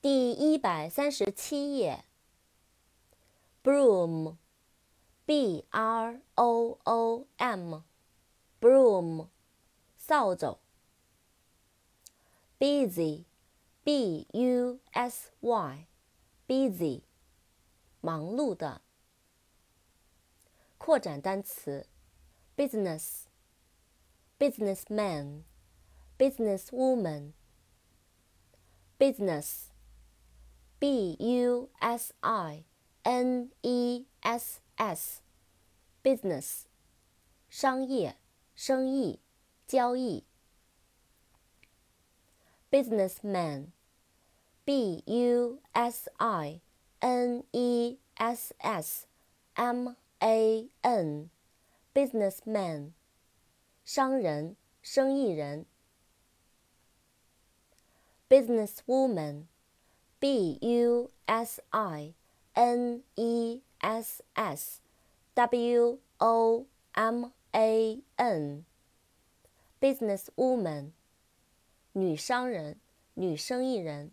第一百三十七页。broom，b r o o m，broom，扫帚。busy，b u s y，busy，忙碌的。扩展单词：business，businessman，businesswoman，business。b u s i n e s s，business，商业、生意、交易。businessman，b u s i n e s s m a n，businessman，商人、生意人。businesswoman。 b u s i n e s s w o m a n，business woman，女商人、女生意人。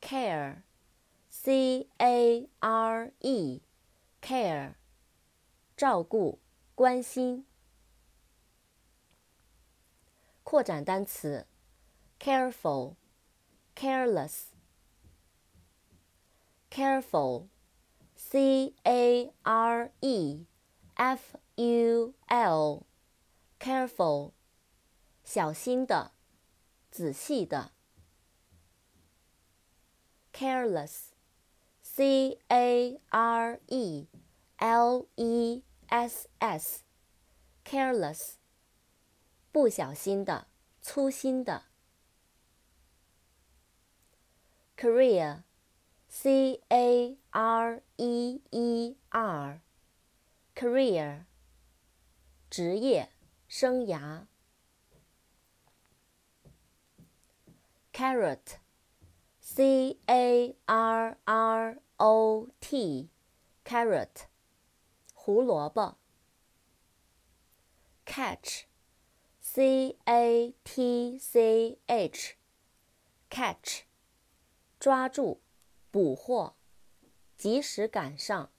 care，c a r e，care，照顾、关心。扩展单词。 careful, careless, careful, C A R E F U L, careful, 小心的，仔细的。careless, C A R E L E S S, careless, 不小心的，粗心的。 career, c a r e e r, career, 职业生涯。carrot, c a r r o t, carrot, 胡萝卜。catch, c a t c h, catch. 抓住，捕获，及时赶上。